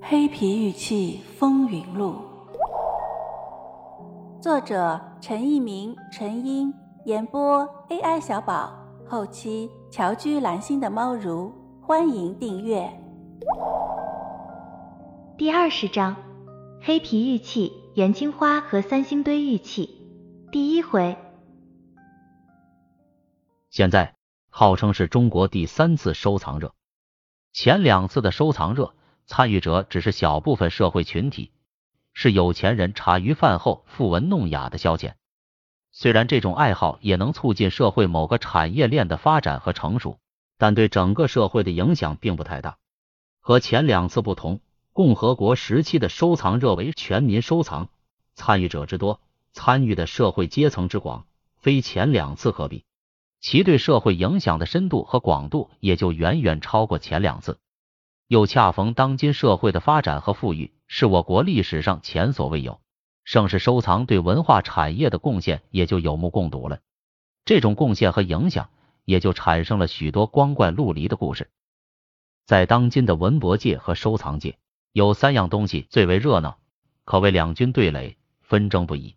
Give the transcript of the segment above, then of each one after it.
黑皮玉器风云录，作者陈一鸣、陈英，演播 AI 小宝，后期乔居蓝心的猫如，欢迎订阅。第二十章：黑皮玉器、元青花和三星堆玉器。第一回。现在号称是中国第三次收藏热，前两次的收藏热。参与者只是小部分社会群体，是有钱人茶余饭后赋文弄雅的消遣。虽然这种爱好也能促进社会某个产业链的发展和成熟，但对整个社会的影响并不太大。和前两次不同，共和国时期的收藏热为全民收藏，参与者之多，参与的社会阶层之广，非前两次可比，其对社会影响的深度和广度也就远远超过前两次。又恰逢当今社会的发展和富裕是我国历史上前所未有，盛世收藏对文化产业的贡献也就有目共睹了。这种贡献和影响，也就产生了许多光怪陆离的故事。在当今的文博界和收藏界，有三样东西最为热闹，可谓两军对垒，纷争不已。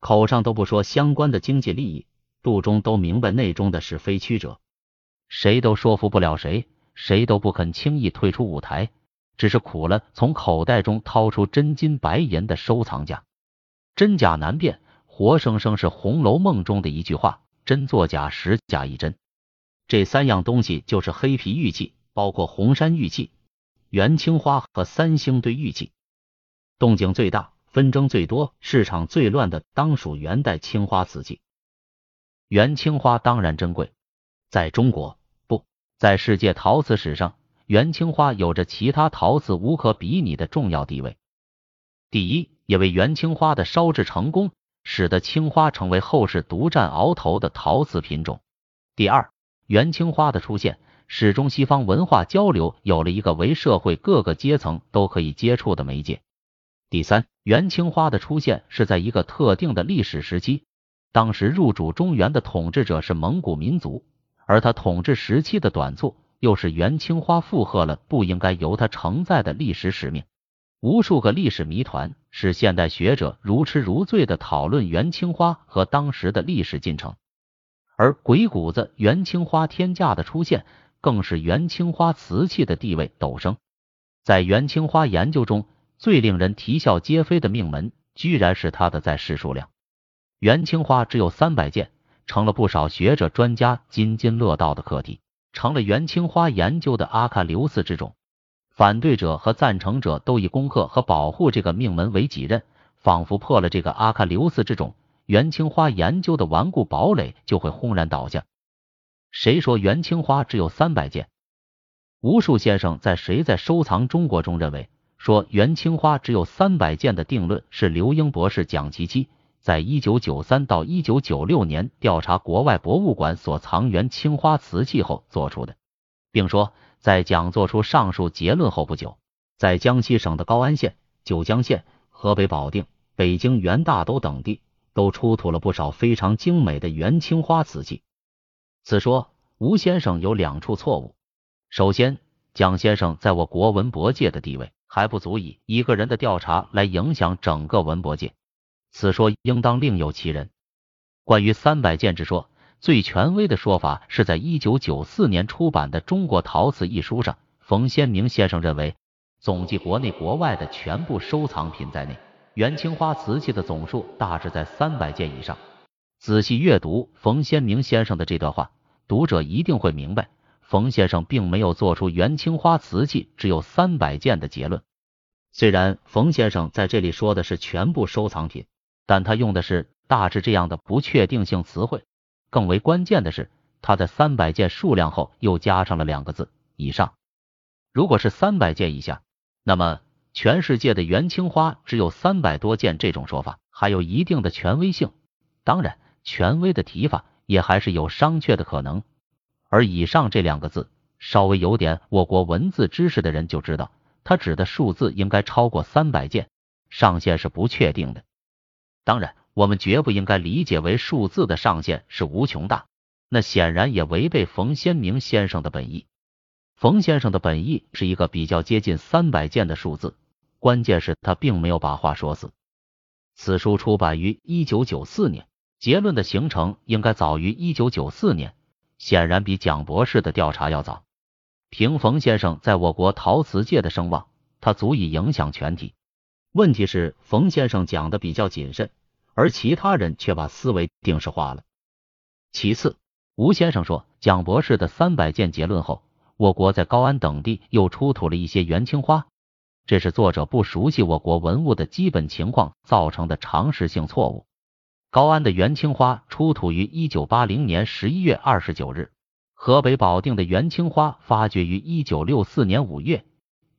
口上都不说相关的经济利益，肚中都明白内中的是非曲折，谁都说服不了谁。谁都不肯轻易退出舞台，只是苦了从口袋中掏出真金白银的收藏家。真假难辨，活生生是《红楼梦》中的一句话：真作假，实假亦真。这三样东西就是黑皮玉器，包括红山玉器、元青花和三星堆玉器。动静最大、纷争最多、市场最乱的，当属元代青花瓷器。元青花当然珍贵，在中国。在世界陶瓷史上，元青花有着其他陶瓷无可比拟的重要地位。第一，也为元青花的烧制成功，使得青花成为后世独占鳌头的陶瓷品种。第二，元青花的出现，使中西方文化交流有了一个为社会各个阶层都可以接触的媒介。第三，元青花的出现是在一个特定的历史时期，当时入主中原的统治者是蒙古民族。而他统治时期的短促，又是元青花负荷了不应该由他承载的历史使命。无数个历史谜团，使现代学者如痴如醉的讨论元青花和当时的历史进程。而鬼谷子元青花天价的出现，更是元青花瓷器的地位陡升。在元青花研究中最令人啼笑皆非的命门，居然是它的在世数量。元青花只有三百件。成了不少学者专家津津乐道的课题，成了元青花研究的阿喀琉斯之种。反对者和赞成者都以攻克和保护这个命门为己任，仿佛破了这个阿喀琉斯之种，元青花研究的顽固堡垒就会轰然倒下。谁说元青花只有三百件？无数先生在《谁在收藏中国》中认为，说元青花只有三百件的定论是刘英博士讲其七。在一九九三到一九九六年调查国外博物馆所藏元青花瓷器后做出的，并说，在讲做出上述结论后不久，在江西省的高安县、九江县、河北保定、北京元大都等地都出土了不少非常精美的元青花瓷器。此说吴先生有两处错误。首先，蒋先生在我国文博界的地位还不足以一个人的调查来影响整个文博界。此说应当另有其人。关于三百件之说，最权威的说法是在一九九四年出版的《中国陶瓷》一书上，冯先明先生认为，总计国内国外的全部收藏品在内，元青花瓷器的总数大致在三百件以上。仔细阅读冯先明先生的这段话，读者一定会明白，冯先生并没有做出元青花瓷器只有三百件的结论。虽然冯先生在这里说的是全部收藏品。但他用的是大致这样的不确定性词汇，更为关键的是，他在三百件数量后又加上了两个字以上。如果是三百件以下，那么全世界的元青花只有三百多件，这种说法还有一定的权威性。当然，权威的提法也还是有商榷的可能。而以上这两个字，稍微有点我国文字知识的人就知道，它指的数字应该超过三百件，上限是不确定的。当然，我们绝不应该理解为数字的上限是无穷大，那显然也违背冯先明先生的本意。冯先生的本意是一个比较接近三百件的数字，关键是他并没有把话说死。此书出版于一九九四年，结论的形成应该早于一九九四年，显然比蒋博士的调查要早。凭冯先生在我国陶瓷界的声望，他足以影响全体。问题是，冯先生讲的比较谨慎，而其他人却把思维定式化了。其次，吴先生说，蒋博士的三百件结论后，我国在高安等地又出土了一些元青花，这是作者不熟悉我国文物的基本情况造成的常识性错误。高安的元青花出土于一九八零年十一月二十九日，河北保定的元青花发掘于一九六四年五月。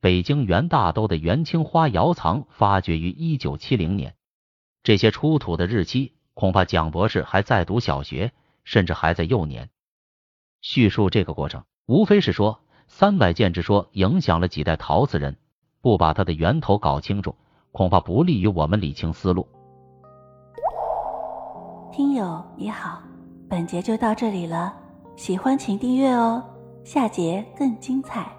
北京元大都的元青花窑藏发掘于一九七零年，这些出土的日期恐怕蒋博士还在读小学，甚至还在幼年。叙述这个过程，无非是说三百件之说影响了几代陶瓷人，不把它的源头搞清楚，恐怕不利于我们理清思路。听友你好，本节就到这里了，喜欢请订阅哦，下节更精彩。